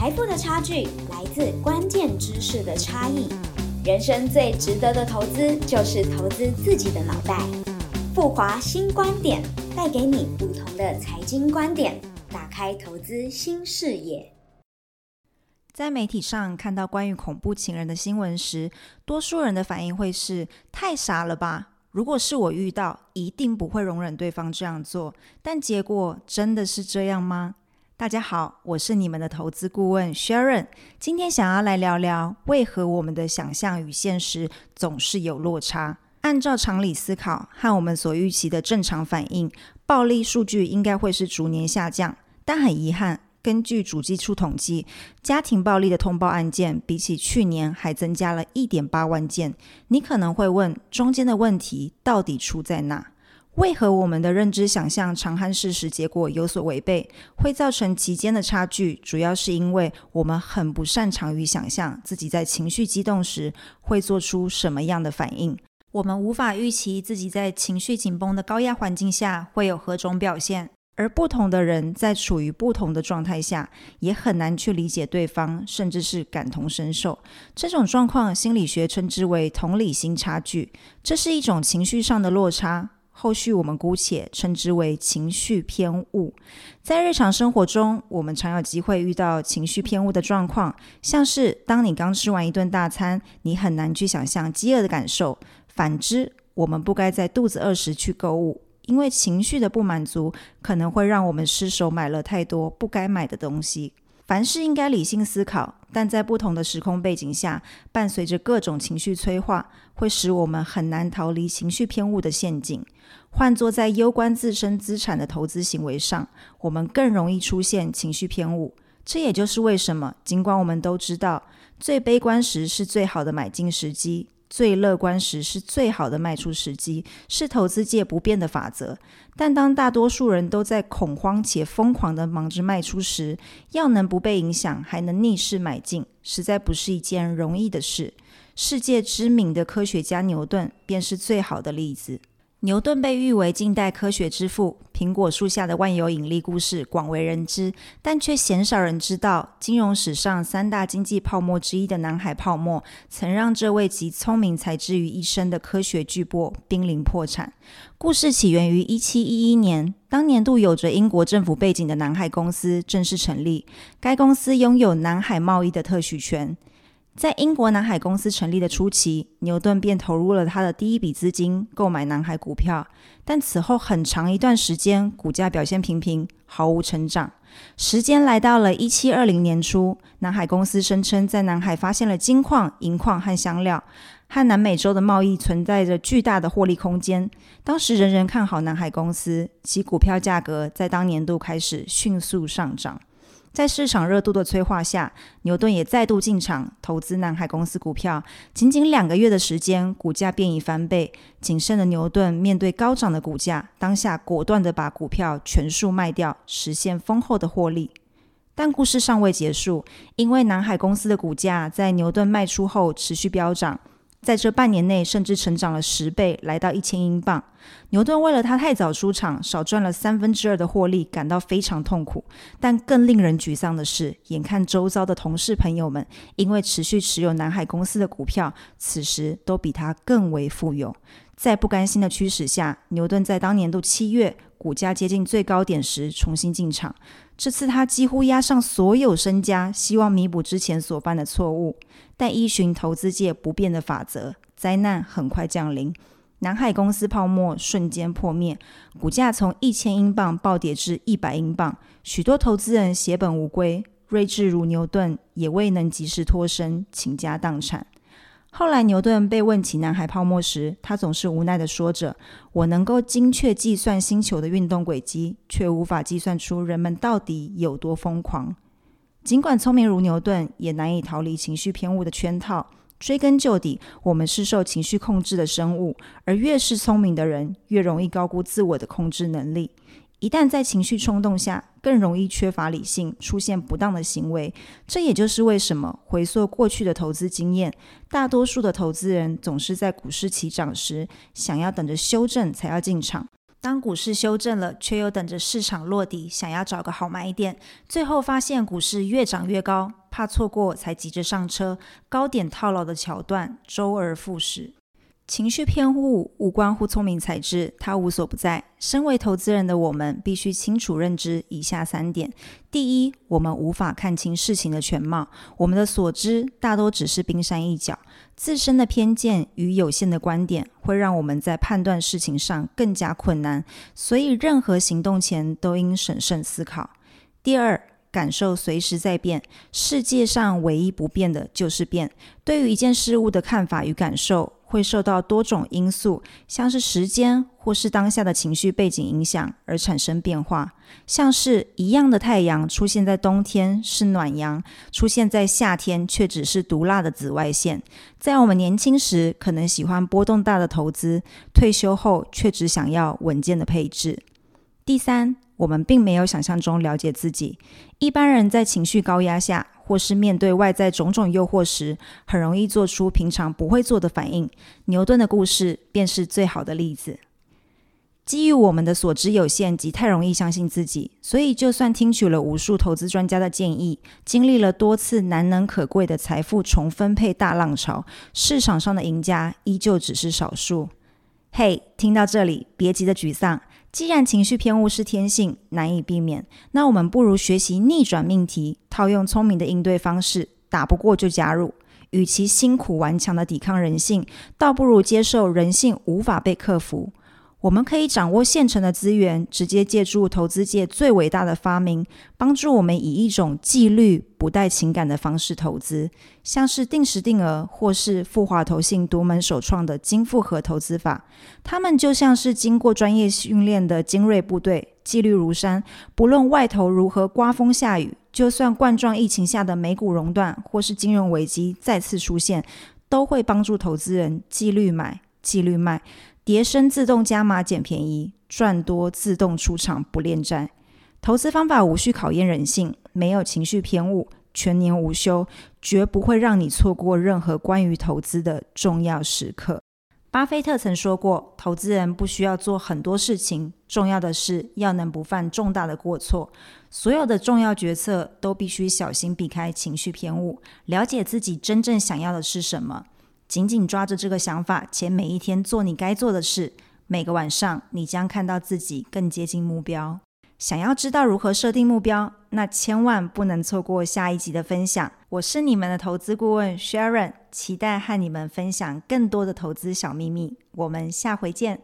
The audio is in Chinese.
财富的差距来自关键知识的差异。人生最值得的投资就是投资自己的脑袋。富华新观点带给你不同的财经观点，打开投资新视野。在媒体上看到关于恐怖情人的新闻时，多数人的反应会是太傻了吧？如果是我遇到，一定不会容忍对方这样做。但结果真的是这样吗？大家好，我是你们的投资顾问 Sharon，今天想要来聊聊为何我们的想象与现实总是有落差。按照常理思考和我们所预期的正常反应，暴力数据应该会是逐年下降，但很遗憾。根据主计处统计，家庭暴力的通报案件比起去年还增加了一点八万件。你可能会问，中间的问题到底出在哪？为何我们的认知想象常和事实结果有所违背，会造成其间的差距？主要是因为我们很不擅长于想象自己在情绪激动时会做出什么样的反应。我们无法预期自己在情绪紧绷的高压环境下会有何种表现。而不同的人在处于不同的状态下，也很难去理解对方，甚至是感同身受。这种状况，心理学称之为同理心差距。这是一种情绪上的落差，后续我们姑且称之为情绪偏误。在日常生活中，我们常有机会遇到情绪偏误的状况，像是当你刚吃完一顿大餐，你很难去想象饥饿的感受；反之，我们不该在肚子饿时去购物。因为情绪的不满足可能会让我们失手买了太多不该买的东西。凡事应该理性思考，但在不同的时空背景下，伴随着各种情绪催化，会使我们很难逃离情绪偏误的陷阱。换作在攸关自身资产的投资行为上，我们更容易出现情绪偏误。这也就是为什么，尽管我们都知道最悲观时是最好的买进时机。最乐观时是最好的卖出时机，是投资界不变的法则。但当大多数人都在恐慌且疯狂的忙着卖出时，要能不被影响，还能逆势买进，实在不是一件容易的事。世界知名的科学家牛顿便是最好的例子。牛顿被誉为近代科学之父，苹果树下的万有引力故事广为人知，但却鲜少人知道，金融史上三大经济泡沫之一的南海泡沫，曾让这位集聪明才智于一身的科学巨擘濒临破产。故事起源于一七一一年，当年度有着英国政府背景的南海公司正式成立，该公司拥有南海贸易的特许权。在英国南海公司成立的初期，牛顿便投入了他的第一笔资金购买南海股票，但此后很长一段时间，股价表现平平，毫无成长。时间来到了一七二零年初，南海公司声称在南海发现了金矿、银矿和香料，和南美洲的贸易存在着巨大的获利空间。当时人人看好南海公司，其股票价格在当年度开始迅速上涨。在市场热度的催化下，牛顿也再度进场投资南海公司股票。仅仅两个月的时间，股价便已翻倍。谨慎的牛顿面对高涨的股价，当下果断地把股票全数卖掉，实现丰厚的获利。但故事尚未结束，因为南海公司的股价在牛顿卖出后持续飙涨。在这半年内，甚至成长了十倍，来到一千英镑。牛顿为了他太早出场，少赚了三分之二的获利，感到非常痛苦。但更令人沮丧的是，眼看周遭的同事朋友们因为持续持有南海公司的股票，此时都比他更为富有。在不甘心的驱使下，牛顿在当年度七月股价接近最高点时重新进场。这次他几乎押上所有身家，希望弥补之前所犯的错误。但依循投资界不变的法则，灾难很快降临。南海公司泡沫瞬间破灭，股价从一千英镑暴跌至一百英镑，许多投资人血本无归。睿智如牛顿也未能及时脱身，倾家荡产。后来，牛顿被问起南海泡沫时，他总是无奈的说着：“我能够精确计算星球的运动轨迹，却无法计算出人们到底有多疯狂。”尽管聪明如牛顿，也难以逃离情绪偏误的圈套。追根究底，我们是受情绪控制的生物，而越是聪明的人，越容易高估自我的控制能力。一旦在情绪冲动下，更容易缺乏理性，出现不当的行为。这也就是为什么回溯过去的投资经验，大多数的投资人总是在股市起涨时，想要等着修正才要进场。当股市修正了，却又等着市场落底，想要找个好买点，最后发现股市越涨越高，怕错过才急着上车，高点套牢的桥段周而复始。情绪偏误无关乎聪明才智，它无所不在。身为投资人的我们，必须清楚认知以下三点：第一，我们无法看清事情的全貌，我们的所知大多只是冰山一角。自身的偏见与有限的观点，会让我们在判断事情上更加困难。所以，任何行动前都应审慎思考。第二，感受随时在变，世界上唯一不变的就是变。对于一件事物的看法与感受。会受到多种因素，像是时间或是当下的情绪背景影响而产生变化。像是一样的太阳出现在冬天是暖阳，出现在夏天却只是毒辣的紫外线。在我们年轻时可能喜欢波动大的投资，退休后却只想要稳健的配置。第三，我们并没有想象中了解自己。一般人在情绪高压下。或是面对外在种种诱惑时，很容易做出平常不会做的反应。牛顿的故事便是最好的例子。基于我们的所知有限及太容易相信自己，所以就算听取了无数投资专家的建议，经历了多次难能可贵的财富重分配大浪潮，市场上的赢家依旧只是少数。嘿，听到这里，别急着沮丧。既然情绪偏误是天性，难以避免，那我们不如学习逆转命题，套用聪明的应对方式。打不过就加入，与其辛苦顽强的抵抗人性，倒不如接受人性无法被克服。我们可以掌握现成的资源，直接借助投资界最伟大的发明，帮助我们以一种纪律不带情感的方式投资，像是定时定额或是富华投信独门首创的金复合投资法。他们就像是经过专业训练的精锐部队，纪律如山。不论外头如何刮风下雨，就算冠状疫情下的美股熔断或是金融危机再次出现，都会帮助投资人纪律买、纪律卖。叠升自动加码捡便宜，赚多自动出场不恋战。投资方法无需考验人性，没有情绪偏误，全年无休，绝不会让你错过任何关于投资的重要时刻。巴菲特曾说过：“投资人不需要做很多事情，重要的是要能不犯重大的过错。所有的重要决策都必须小心避开情绪偏误，了解自己真正想要的是什么。”紧紧抓着这个想法，且每一天做你该做的事，每个晚上你将看到自己更接近目标。想要知道如何设定目标，那千万不能错过下一集的分享。我是你们的投资顾问 Sharon，期待和你们分享更多的投资小秘密。我们下回见。